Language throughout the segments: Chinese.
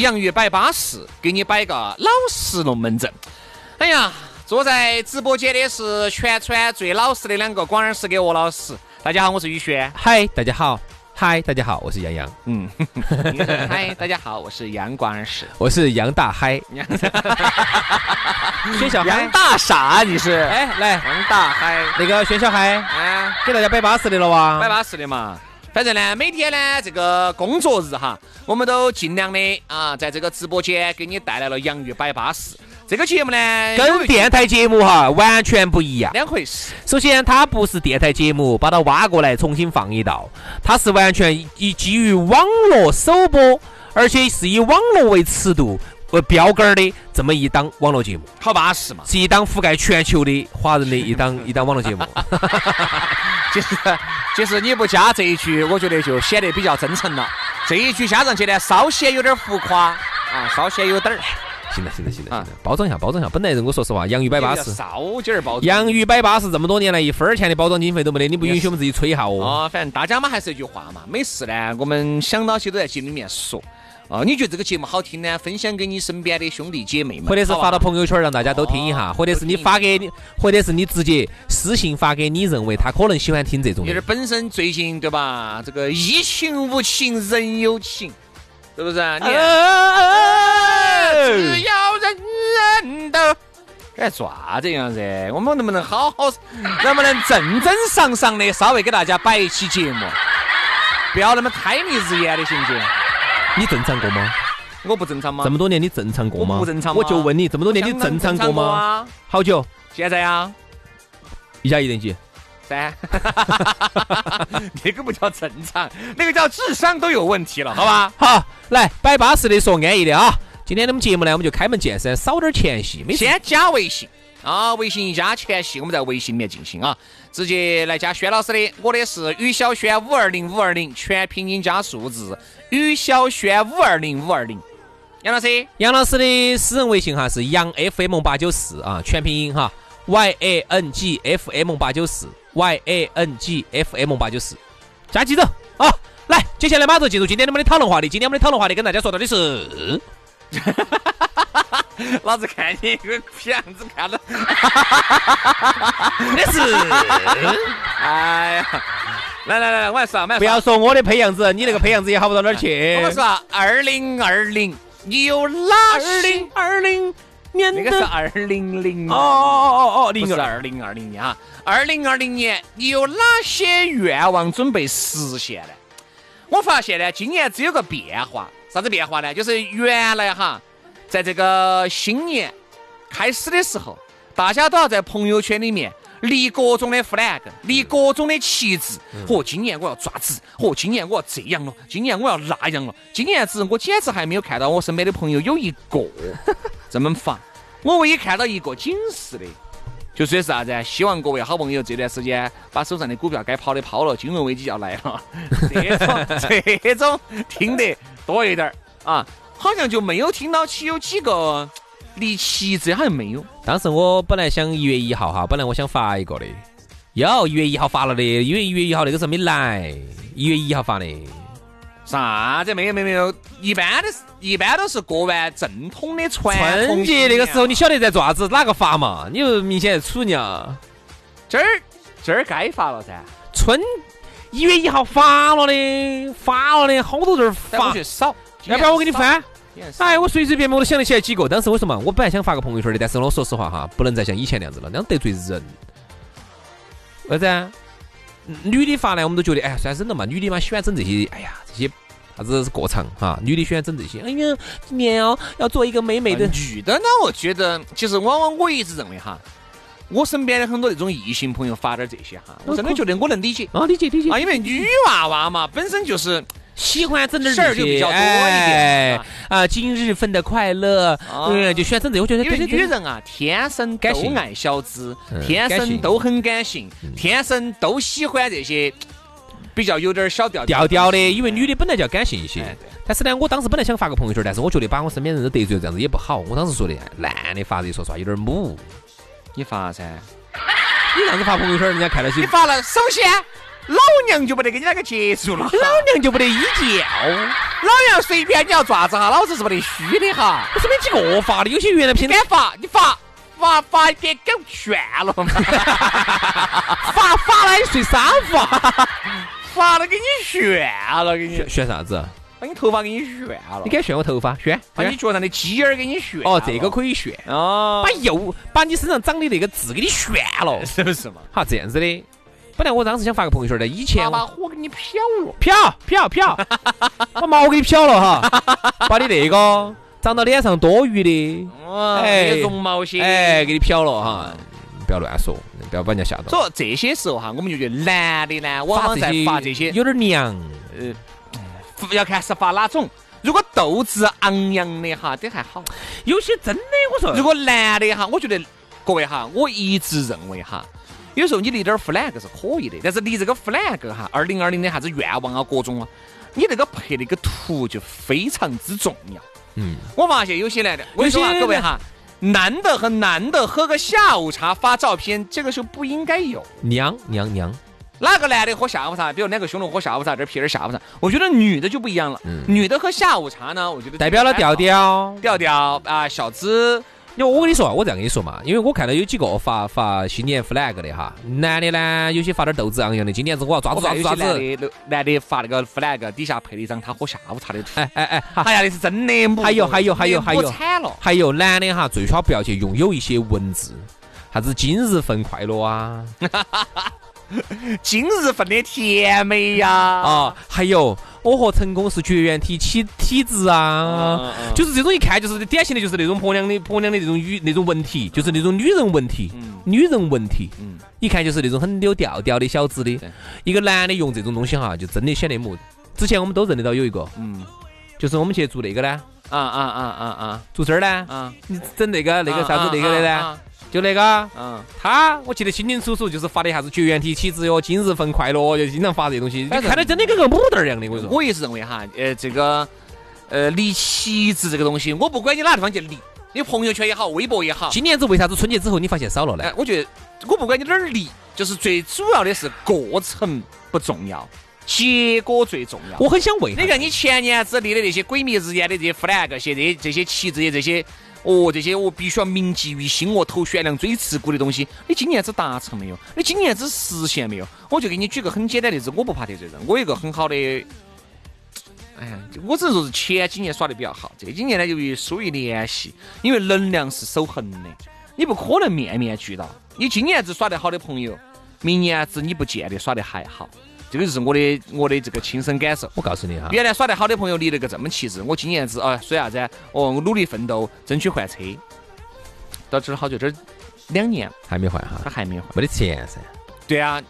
洋芋摆巴适，给你摆个老实龙门阵。哎呀，坐在直播间的是全川最老实的两个广二师跟鹅老师。大家好，我是宇轩。嗨，大家好。嗨，大家好，我是杨洋。嗯。嗨，大家好，我是杨广二师。我是杨大嗨。薛小杨大傻，你是？哎，来，杨大嗨，那个薛小嗨，啊，给大家摆巴适的了哇？摆巴适的嘛。反正呢，每天呢，这个工作日哈，我们都尽量的啊，在这个直播间给你带来了洋芋摆巴士这个节目呢，跟电台节目哈完全不一样，两回事。首先，它不是电台节目，把它挖过来重新放一道，它是完全以基于网络首播，而且是以网络为尺度。为标杆儿的这么一档网络节目，好巴适嘛！是一档覆盖全球的华人的一档 一档网络节目。就是就是你不加这一句，我觉得就显得比较真诚了。这一句加上去呢，稍显有点浮夸啊，稍显有点儿。行了行了行了行了，包装一下包装一下。本来我说实话，洋芋摆巴士，少点儿包装。洋芋摆巴士这么多年来，一分钱的包装经费都没得，你不允许我们自己吹一下哦。啊，反正大家嘛还是一句话嘛，没事呢，我们想到起都在节目里面说。哦，你觉得这个节目好听呢？分享给你身边的兄弟姐妹们，或者是发到朋友圈让大家都听一下，或者是你发给你，或者是你直接私信发给你认为他可能喜欢听这种。就是本身最近对吧？这个疫情无情人有情，是不是？你只要人人都哎，啥子样子？我们能不能好好，能不能正正常常的稍微给大家摆一期节目？不要那么太迷日眼的，行不行？你正常过吗？我不正常吗？这么多年你正常过吗？不正常。我就问你，这么多年你正常过吗？好久？现在呀？一加一等于几？三。那个不叫正常，那个叫智商都有问题了，好吧？好，来摆巴适的说安逸的啊！今天我们节目呢，我们就开门见山，少点前戏，没先加微信。啊，微信一加全系，我们在微信里面进行啊，直接来加轩老师的，我的是于小轩五二零五二零，全拼音加数字，于小轩五二零五二零。杨老师，杨老师的私人微信哈是杨 FM 八九四啊，全拼音哈，Y A N G F M 八九四，Y A N G F M 八九四，加记走啊！来，接下来马上进入今天我们的讨论话题，今天我们的讨论话题跟大家说到的是。老子看你个皮样子，看到 那是，哎呀，来来来，我来说，不要说我的配样子，你那个配样子也好不到哪儿去。我说，二零二零，你有哪二零二零年？那个是二零零哦哦哦哦，零是二零二零年哈。二零二零年，你有哪些愿望准备实现呢？我发现呢，今年只有个变化，啥子变化呢？就是原来哈。在这个新年开始的时候，大家都要在朋友圈里面立各种的 flag，立各种的旗帜。嚯，今年我要抓子！嚯，今年我要这样了！今年我要那样了！今年子我简直还没有看到我身边的朋友有一个 这么发。我唯一看到一个警示的，就说的是啥子？希望各位好朋友这段时间把手上的股票该抛的抛了，金融危机要来了。这种这种听得多一点啊。好像就没有听到起有几个离奇，这，好像没有。当时我本来想一月一号哈，本来我想发一个的，有一月一号发了的，因为一月一号那个时候没来，一月一号发的。啥子没有没有没有，一般的，一般都是过完正统的传春节那个时候，你晓得在做啥子？哪个发嘛？你又明显在处啊？今儿今儿该发了噻。春一月一号发了的，发了的，好多字儿发。少。要不要我给你翻？哎，我随随便便我都想得起来几个。当时为什么？我本来想发个朋友圈的，但是我说实话哈，不能再像以前那样子了，那样得罪人。为啥？女的发呢，我们都觉得，哎呀，算忍了嘛。女的嘛，喜欢整这些，哎呀，这些啥子过场哈。女的喜欢整这些，哎呀，今年哦要做一个美美的。女的呢，我觉得其实往往我一直认为哈，我身边的很多那种异性朋友发点这些哈，我真的觉得我能理解啊，理解理解啊，因为女娃娃嘛，本身就是。喜欢整点事儿就比较多一点啊，今日份的快乐，嗯，就喜欢整这。我觉得因为女人啊，天生都爱小资，天生都很感性，天生都喜欢这些比较有点小调调调的。因为女的本来就要感性一些。但是呢，我当时本来想发个朋友圈，但是我觉得把我身边人都得罪了，这样子也不好。我当时说的，男的发这说实话有点母。你发噻，你这样子发朋友圈，人家看到起。你发了，首先。老娘就不得跟你那个结束了，老娘就不得依教，老娘随便你要爪子哈，老子是不得虚的哈。我身边几个发的，有些原来平时敢发，你发发发给给炫了嘛？发发了你睡沙发，发了给你炫了，给你炫啥子？把你头发给你炫了。你敢炫我头发？炫？把你脚上的鸡眼给你炫。哦，这个可以炫哦。把右把你身上长的那个痣给你炫了，是不是嘛？好，这样子的。本来我当时想发个朋友圈的，以前把火给你漂了，漂漂漂，把 毛给你漂了哈，把你那个长到脸上多余的，哎，绒毛些，哎，给你漂了哈，不要乱说，不要把人家吓到。所以这些时候哈，我们就觉得男的呢，往往在发这些有点娘，呃，要看是发哪种。如果斗志昂扬的哈，这还好。有些真的，我说，如果男的哈，我觉得各位哈，我一直认为哈。有时候你立点 flag 是可以的，但是立这个 flag 哈，二零二零的啥子愿望啊，各种啊，你那个配那个图就非常之重要。嗯，我发现有些男的，我跟你说啊，各位哈，男的和男的喝个下午茶发照片，这个时候不应该有。娘娘娘，哪个男的喝下午茶？比如两个兄弟喝下午茶，这儿 P 点下午茶。我觉得女的就不一样了，嗯女的喝下午茶呢，我觉得代表了调调调调啊，小资。因为我跟你说，我这样跟你说嘛，因为我看到有几个发发新年 flag 的哈，男的呢，有些发点斗志昂扬的，今年子我要抓子抓子。男的男的发那个 flag 底下配了一张他喝下午茶的图。哎哎哎，哎呀，那是真的。还有还有还有还有，惨了。还有男的哈，最好不要去拥有一些文字，啥子今日份快乐啊，今日份的甜美呀，啊，还有。我和成功是绝缘体体体质啊，就是这种一看就是典型的，就是那种婆娘的婆娘的那种语那种文体，就是那种女人文体，女人文体，一看就是那种很有调调的小子的。一个男的用这种东西哈，就真的显得木。之前我们都认得到有一个，嗯，就是我们去做那个呢，啊啊啊啊啊，做这儿呢，啊，你整那个那个啥子那个的呢？就那个，嗯，他我记得清清楚楚，就是发的啥子绝缘体体质哟，今日份快乐，就经常发这东西，你看的真的跟个母蛋儿一样的。我跟你说，我也是认为哈，呃，这个，呃，立旗帜这个东西，我不管你哪地方去立，你朋友圈也好，微博也好。今年子为啥子春节之后你发现少了呢？我觉得我不管你哪儿立，就是最主要的是过程不重要，结果最重要。我很想问，你看你前年子立的那些鬼迷日眼的这些 flag，这些这些旗帜这些。哦，这些我必须要铭记于心，我头悬梁锥刺股的东西，你今年子达成没有？你今年子实现没有？我就给你举个很简单的例子，我不怕得罪人，我有一个很好的，哎呀，我只能说是前几年耍的比较好，这几年呢由于疏于联系，因为能量是守恒的，你不可能面面俱到。你今年子耍得好的朋友，明年子你不见得耍得还好。这个就是我的我的这个亲身感受。我告诉你哈，原来耍得好的朋友立了个这么气质，我今年子啊说啥子？哦，我努力奋斗，争取换车。到这儿好久，这儿两年还没换哈，他还没换，没得钱噻。对啊，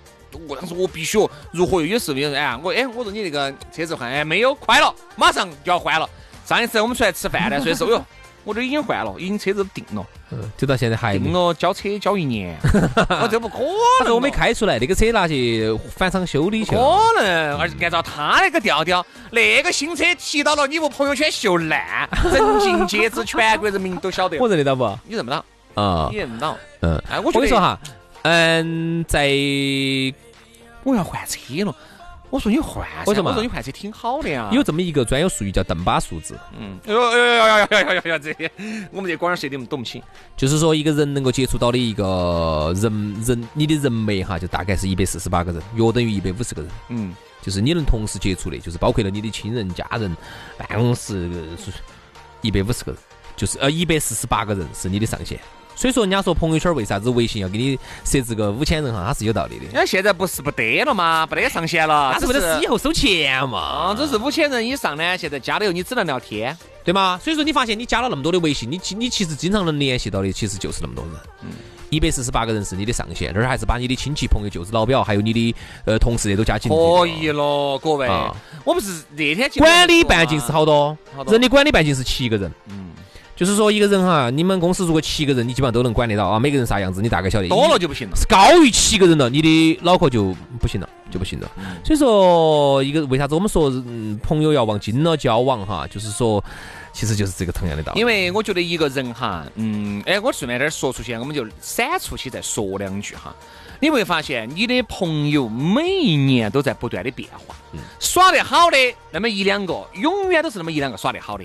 我当时我必须如何？有时候有人哎，我哎，我说你那个车子换哎没有，快了，马上就要换了。上一次我们出来吃饭呢，所以说哟。我这已经换了，已经车子定了，嗯就到现在还定了，交车交一年，我这不可能。我没开出来，那个车拿去返厂修理去了。可能，而且按照他那个调调，那个新车提到了，你不朋友圈秀烂，人尽皆知，全国人民都晓得。我认得到不？你认不到啊？你认不到？嗯。哎，我跟你说哈，嗯，在我要换车了。我说你换，我说我说你换车挺好的呀。有这么一个专有术语叫邓巴数字。嗯，哎呦哎呦哎呦哎呦哎呦呦这些我们这广儿谁都懂不清。就是说一个人能够接触到的一个人人，你的人脉哈，就大概是一百四十八个人，约等于一百五十个人。嗯，就是你能同时接触的，就是包括了你的亲人、家人、办公室，一百五十个人，就是呃一百四十八个人是你的上限。所以说，人家说朋友圈为啥子微信要给你设置个五千人哈，它是有道理的。那现在不是不得了吗？不得上限了，那是为了以后收钱嘛。啊，这是五千人以上呢，现在加了以后你只能聊天，对吗？所以说你发现你加了那么多的微信，你你其实经常能联系到的其实就是那么多人。嗯。一百四十八个人是你的上限，这儿还是把你的亲戚朋友、舅子老表，还有你的呃同事也都加进去。可以了，各位。我不是那天管理半径是好多，人的管理半径是七个人。嗯。就是说，一个人哈，你们公司如果七个人，你基本上都能管得到啊。每个人啥样子，你大概晓得。多了就不行了。是高于七个人了，你的脑壳就不行了，就不行了。所以说，一个为啥子我们说，嗯，朋友要往精了交往哈，就是说，其实就是这个同样的道理。因为我觉得一个人哈，嗯，哎，我顺便点说出去，我们就闪出去再说两句哈。你会发现，你的朋友每一年都在不断的变化。耍得好的那么一两个，永远都是那么一两个耍得好的。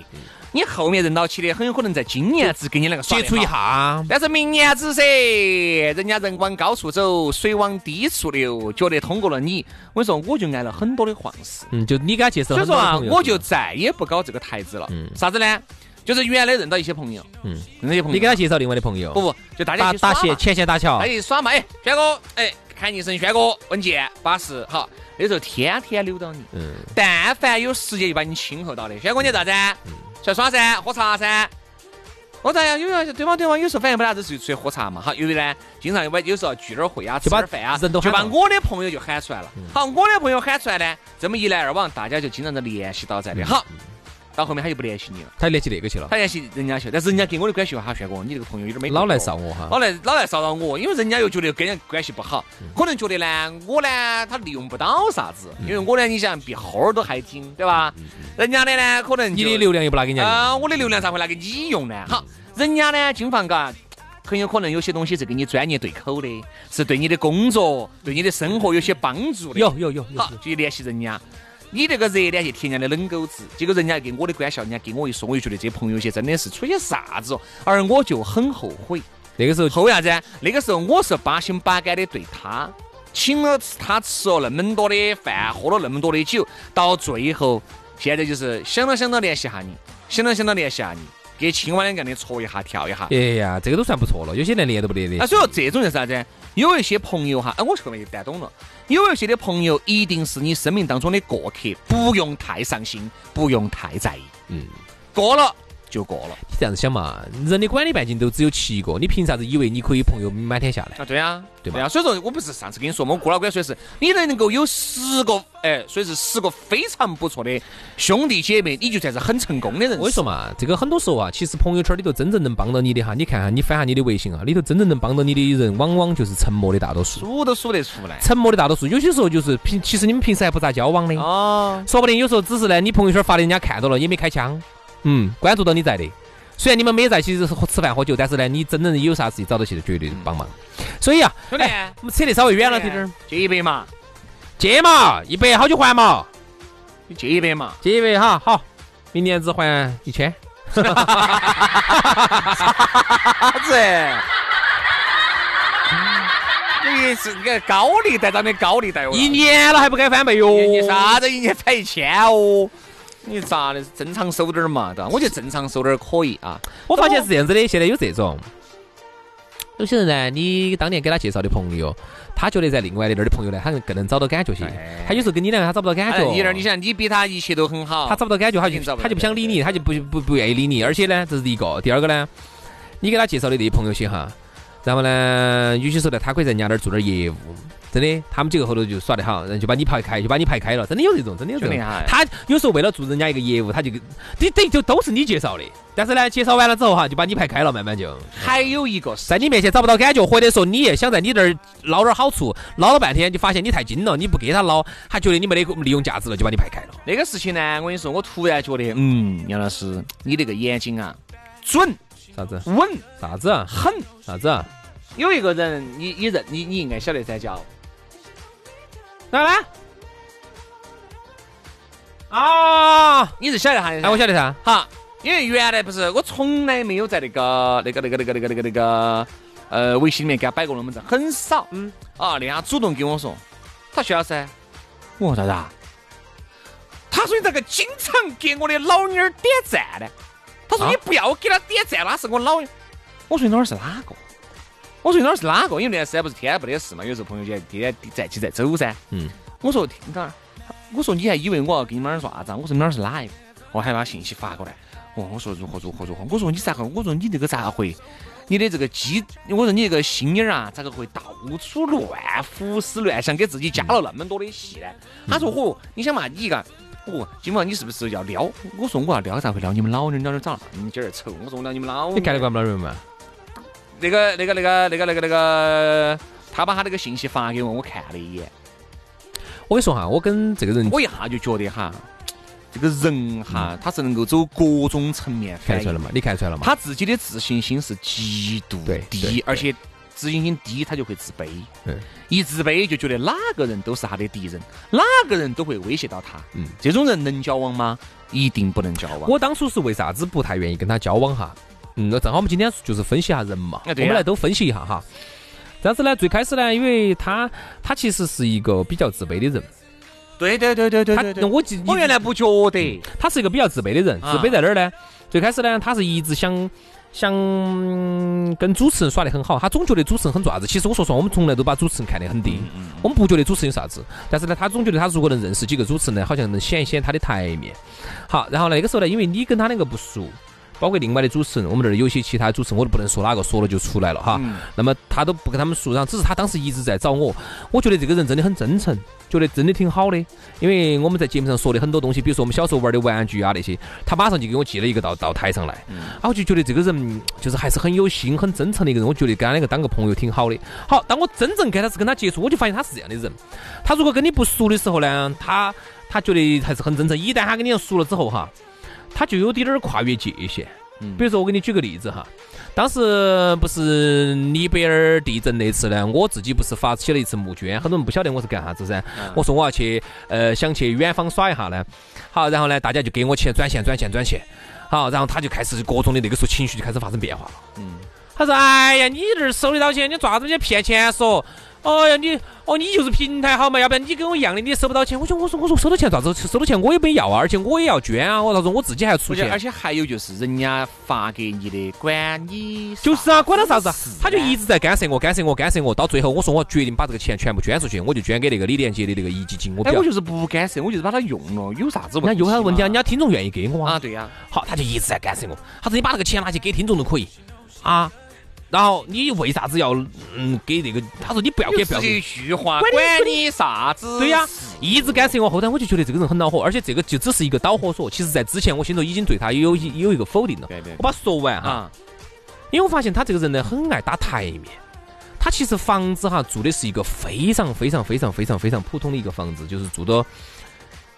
你后面认到起的，很有可能在今年只跟你那个接触一下，但是明年子噻，人家人往高处走，水往低处流，觉得通过了你，我跟你说，我就挨了很多的黄事。嗯，就你给他介绍，所以说啊，我就再也不搞这个台子了。嗯，啥子呢？就是原来认到一些朋友，嗯，认到一些朋友，你给他介绍另外的朋友。不不，就大家打打前线打桥，他一耍嘛，哎，轩哥，哎，喊一声轩哥，文杰，巴适，好，那时候天天溜到你。嗯，但凡有时间就把你亲和到的，轩哥你咋子？出来耍噻，喝茶噻，我咋样，因为对方对方有时候反应不啥子，就出去喝茶嘛。好，有的呢，经常有有时候聚点会啊，吃点饭啊，就把我的朋友就喊出来了。好，我的朋友喊出来呢，这么一来二往，大家就经常都联系到在的。好。到后面他就不联系你了，他联系那个去了，他联系人家去，但是人家跟我的关系哈，轩哥，你这个朋友有点没老来骚我哈，老来老来骚扰我，因为人家又觉得跟人关系不好，可能觉得呢，我呢他利用不到啥子，因为我呢，你想比猴儿都还精，对吧？人家的呢，可能你的流量又不拿给人家，啊，我的流量咋会拿给你用呢？好，人家呢，金房嘎，很有可能有些东西是跟你专业对口的，是对你的工作、对你的生活有些帮助的，有有有，好，就联系人家。你这个热脸去贴人家的冷狗子，结果人家给我的关系，人家给我一说，我就觉得这朋友些真的是出些啥子哦，而我就很后悔。那个时候后悔啥子？那个时候我是八心八肝的对他，请了他吃了那么多的饭，喝了那么多的酒，到最后现在就是想到想到联系下你，想到想到联系下你，给青蛙两个的戳一下跳一下。哎呀，这个都算不错了，有些连连都不连的。那所以说这种是啥子？有一些朋友哈，哎，我后面就懂了。有一些的朋友一定是你生命当中的过客，不用太上心，不用太在意。嗯，过了。就过了，你这样子想嘛，人的管理半径都只有七个，你凭啥子以为你可以朋友满天下来？啊，对啊，对吧？所以说我不是上次跟你说嘛，我郭老倌说的是，你能够有十个，哎，所以是十个非常不错的兄弟姐妹，你就算是很成功的人。我跟你说嘛，这个很多时候啊，其实朋友圈里头真正能帮到你的哈，你看哈，你翻下你的微信啊，里头真正能帮到你的人，往往就是沉默的大多数。数都数得出来。沉默的大多数，有些时候就是平，其实你们平时还不咋交往的哦，说不定有时候只是呢，你朋友圈发的，人家看到了也没开枪，嗯，关注到你在的。虽然你们没在，其实是吃饭喝酒，但是呢，你真正有啥事情找到起，绝对帮忙。所以啊，兄弟，我们扯得稍微远了点点，借一百嘛，借嘛，一百好久还嘛？你借一百嘛，借一百哈，好，明年只还一千。啥子？你是个高利贷上的高利贷哦，一年了还不敢翻倍哟？你啥子一年才一千哦？你咋的？正常收点儿嘛，对吧？我觉得正常收点儿可以啊。我发现是这样子的，现在有这种，有些人呢，你当年给他介绍的朋友，他觉得在另外的那儿的朋友呢，他更能找到感觉些。他有时候跟你两个，他找不到感觉。你那儿，你想，你比他一切都很好，他找不到感觉，他就他就不想理你，他就不不不愿意理你。而且呢，这是一个。第二个呢，你给他介绍的那些朋友些哈，然后呢，有些时候呢，他可以在人家那儿做点业务。真的，他们几个后头就耍得好，然后就把你排开，就把你排开了。真的有这种，真的有这种。他有时候为了做人家一个业务，他就你等于就都是你介绍的。但是呢，介绍完了之后哈，就把你排开了，慢慢就。还有一个在你面前找不到感觉，或者说你也想在你这儿捞点好处，捞了半天就发现你太精了，你不给他捞，他觉得你没得利用价值了，就把你排开了。那个事情呢，我跟你说，我突然觉得，嗯，杨老师，你那个眼睛啊，准啥子？稳啥子？狠啥子？有一个人，你你认你你应该晓得噻，叫。哪来？啊！你是晓得哈？哎，我晓得噻。好，因为原来不是我从来没有在那个那个那个那个那个那个那个呃微信里面给他摆过龙门阵，很少。嗯。啊，那他主动跟我说，他徐老师，我说啥子？他说你这个经常给我的老妞儿点赞呢？他说啊你不要给他点赞，那是我老。我说你哪儿是哪个？我说你那儿是哪个？因为那段时间不是天天不得事嘛，有时候朋友间天天在起在走噻。嗯，我说听哪儿？我说你还以为我要给你们哪儿说啥子啊？我说你哪儿是哪一个？我还把信息发过来。哦，我说如何如何如何？我说你咋个？我说你这个咋会？你的这个鸡，我说你这个心眼儿啊，咋个会到处乱胡思乱想，给自己加了那么多的戏呢？他说嚯，你想嘛，你一个。哦，今晚你是不是要撩？我说我要撩，咋会撩你们老人？撩的长那么点儿丑？我说我撩你们老你干得惯不了人嘛？那个、那个、那个、那个、那个、那个，他把他那个信息发给我，我看了一眼，我跟你说哈，我跟这个人我一下就觉得哈，这个人哈，他是能够走各种层面。看出来了嘛？你看出来了嘛？他自己的自信心是极度低，而且自信心低，他就会自卑。嗯一自卑就觉得哪个人都是他的敌人，哪个人都会威胁到他。嗯这种人能交往吗？一定不能交往。我当初是为啥子不太愿意跟他交往哈？嗯，那正好我们今天就是分析一下人嘛，我们来都分析一下哈。这样子呢，最开始呢，因为他他其实是一个比较自卑的人，对对对对对他对对。我记我原来不觉得，他是一个比较自卑的人，啊自卑在哪儿呢？最开始呢，他是一直想想跟主持人耍得很好，他总觉得主持人很爪子。其实我说实话，我们从来都把主持人看得很低，我们不觉得主持人有啥子。但是呢，他总觉得他如果能认识几个主持人呢，好像能显一显他的台面。好，然后呢那个时候呢，因为你跟他两个不熟。包括另外的主持人，我们这儿有些其他主持人，我都不能说哪个，说了就出来了哈。嗯那么他都不跟他们熟，然后只是他当时一直在找我，我觉得这个人真的很真诚，觉得真的挺好的。因为我们在节目上说的很多东西，比如说我们小时候玩的玩具啊那些，他马上就给我寄了一个到到台上来，啊，我就觉得这个人就是还是很有心、很真诚的一个人，我觉得跟他两个当个朋友挺好的。好，当我真正开始跟他接触，我就发现他是这样的人。他如果跟你不熟的时候呢，他他觉得还是很真诚；一旦他跟你熟了之后哈，他就有点儿跨越界限。比如说，我给你举个例子哈，当时不是尼泊尔地震那次呢，我自己不是发起了一次募捐，很多人不晓得我是干啥子噻。我说我要去，呃，想去远方耍一下呢。好，然后呢，大家就给我钱，转钱，转钱，转钱。好，然后他就开始各种的那个时候情绪就开始发生变化了。嗯，他说：“哎呀，你这儿收得到钱，你做啥子？你骗钱说？哦呀，你哦你就是平台好嘛，要不然你跟我一样的，你也收不到钱。我说我说我说收到钱咋子？收到钱我也没要啊，而且我也要捐啊。我他说我自己还要出钱而且还有就是人家发给你的，管你就是啊，管他啥子他就一直在干涉我，干涉我，干涉我。到最后，我说我决定把这个钱全部捐出去，我就捐给那个李连杰的那个壹基金。我不哎，要我。就是不干涉，我就是把它用了，有啥子问题嘛？有啥问题啊？人家听众愿意给我啊。啊，对呀，好，他就一直在干涉我。他说你把那个钱拿去给听众都可以啊。然后你为啥子要嗯给这个？他说你不要给，不要给就一。句话，管你啥子？对呀、一直干涉我。后头我就觉得这个人很恼火，而且这个就只是一个导火索。其实，在之前我心头已经对他有有有一个否定了。对对我把它说完哈，啊，因为我发现他这个人呢，很爱打台面。他其实房子哈住的是一个非常非常非常非常非常普通的一个房子，就是住的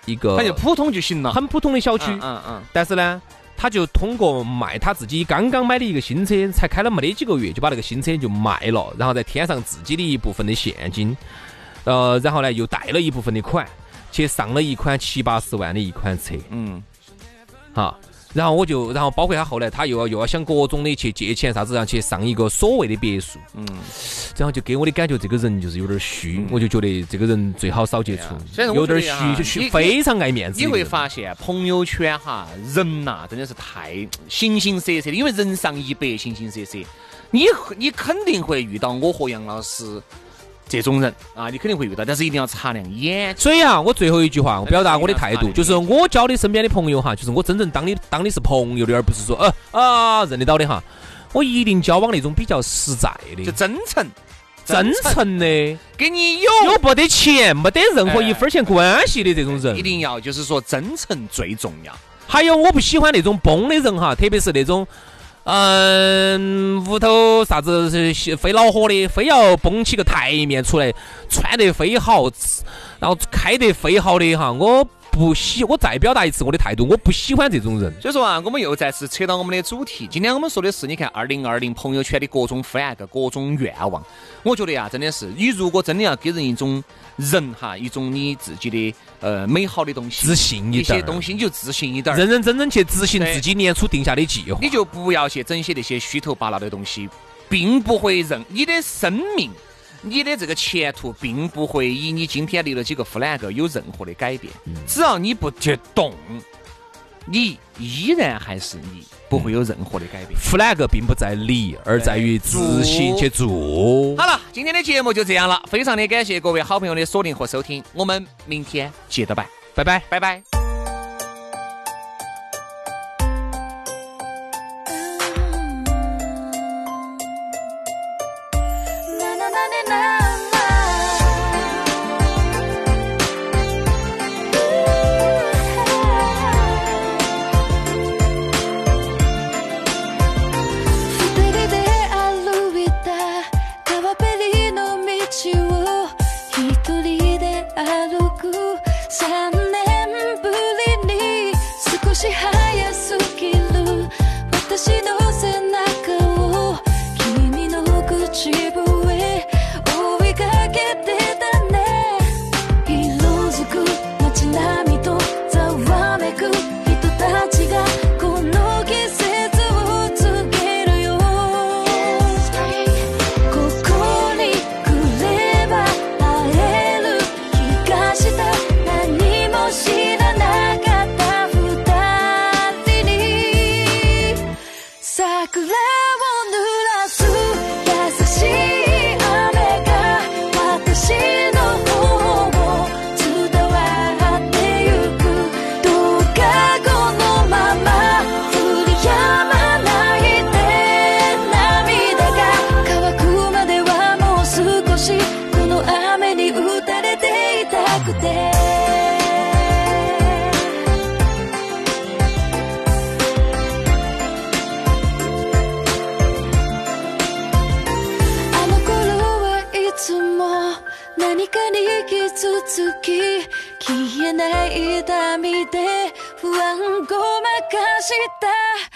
一个反正普通就行了。很普通的小区。嗯嗯嗯，但是呢，他就通过卖他自己刚刚买的一个新车，才开了没得几个月，就把那个新车就卖了，然后再添上自己的一部分的现金，呃，然后呢又贷了一部分的款，去上了一款七八十万的一款车，嗯，哈。然后我就，然后包括他后来他又要又要想各种的去借钱啥子，然后去上一个所谓的别墅，嗯，然后就给我的感觉这个人就是有点虚，我就觉得这个人最好少接触有点虚，虚非常爱面子你会。发现朋友圈哈，人呐、真的是太形形色色的，因为人上一百，形形色色。你你肯定会遇到我和杨老师这种人啊，你肯定会遇到，但是一定要擦亮眼。所以啊，我最后一句话，我表达我的态度，哎就是我交的身边的朋友哈，就是我真正当你当的是朋友的，而不是说呃啊认得到的哈。我一定交往那种比较实在的就、真诚，真诚的，跟你有有不得钱、没得任何一分钱关系的这种人一。定要就是说真诚最重要。还有，我不喜欢那种崩的人哈，特别是那种。嗯，屋头啥子非恼火的，非要绷起个台面出来，穿得非好，然后开得非好的哈，我不喜，我再表达一次我的态度，我不喜欢这种人。所以说啊，我们又再次扯到我们的主题。今天我们说的是，你看二零二零朋友圈的各种 flag、各种愿望。我觉得呀、真的是，你如果真的要给人一种人哈，一种你自己的呃美好的东西，自信一点儿一些东西，你就自信一点儿，认认真真去执行自己年初定下的计划。你就不要去整些那些虚头巴脑的东西，并不会让你的生命。你的这个前途并不会以你今天立了几个 flag 有任何的改变，只要你不去动，你依然还是你，不会有任何的改变。flag 并不在立，而在于执行去做。好了，今天的节目就这样了，非常的感谢各位好朋友的锁定和收听，我们明天接着拜，拜拜，拜拜。起步ない痛みで不安ごまかした